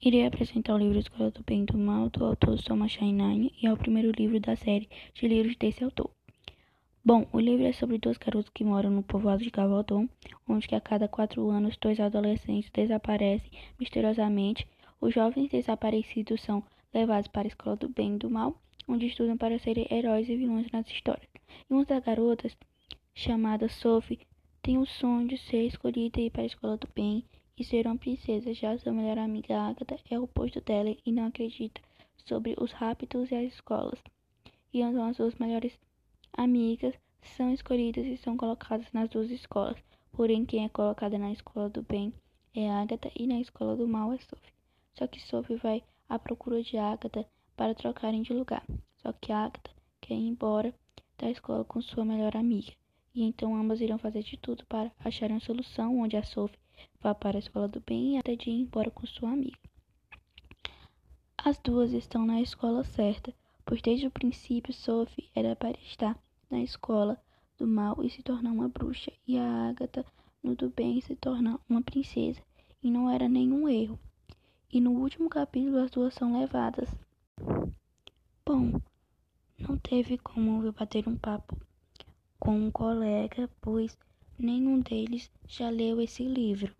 Irei apresentar o livro Escola do Bem e do Mal, do autor Thomas Shainine, e é o primeiro livro da série de livros desse autor. Bom, o livro é sobre dois garotos que moram no povoado de Gavaldon, onde a cada quatro anos dois adolescentes desaparecem misteriosamente. Os jovens desaparecidos são levados para a Escola do Bem e do Mal, onde estudam para serem heróis e vilões nas histórias. E uma das garotas, chamada Sophie, tem o sonho de ser escolhida e ir para a Escola do Bem e ser uma princesa. Já sua melhor amiga Agatha é o oposto dela e não acredita sobre os raptos e as escolas. E então as duas melhores amigas são escolhidas e são colocadas nas duas escolas. Porém, quem é colocada na escola do bem é Agatha e na escola do mal é Sophie. Só que Sophie vai à procura de Agatha para trocarem de lugar. Só que Agatha quer ir embora da escola com sua melhor amiga. E então ambas irão fazer de tudo para acharem uma solução onde a Sophie vá para a escola do bem até de ir embora com sua amiga. As duas estão na escola certa, pois desde o princípio Sophie era para estar na escola do mal e se tornar uma bruxa, e a Agatha no do bem se tornar uma princesa, e não era nenhum erro. E no último capítulo as duas são levadas. Bom, não teve como eu bater um papo com um colega, pois nenhum deles já leu esse livro.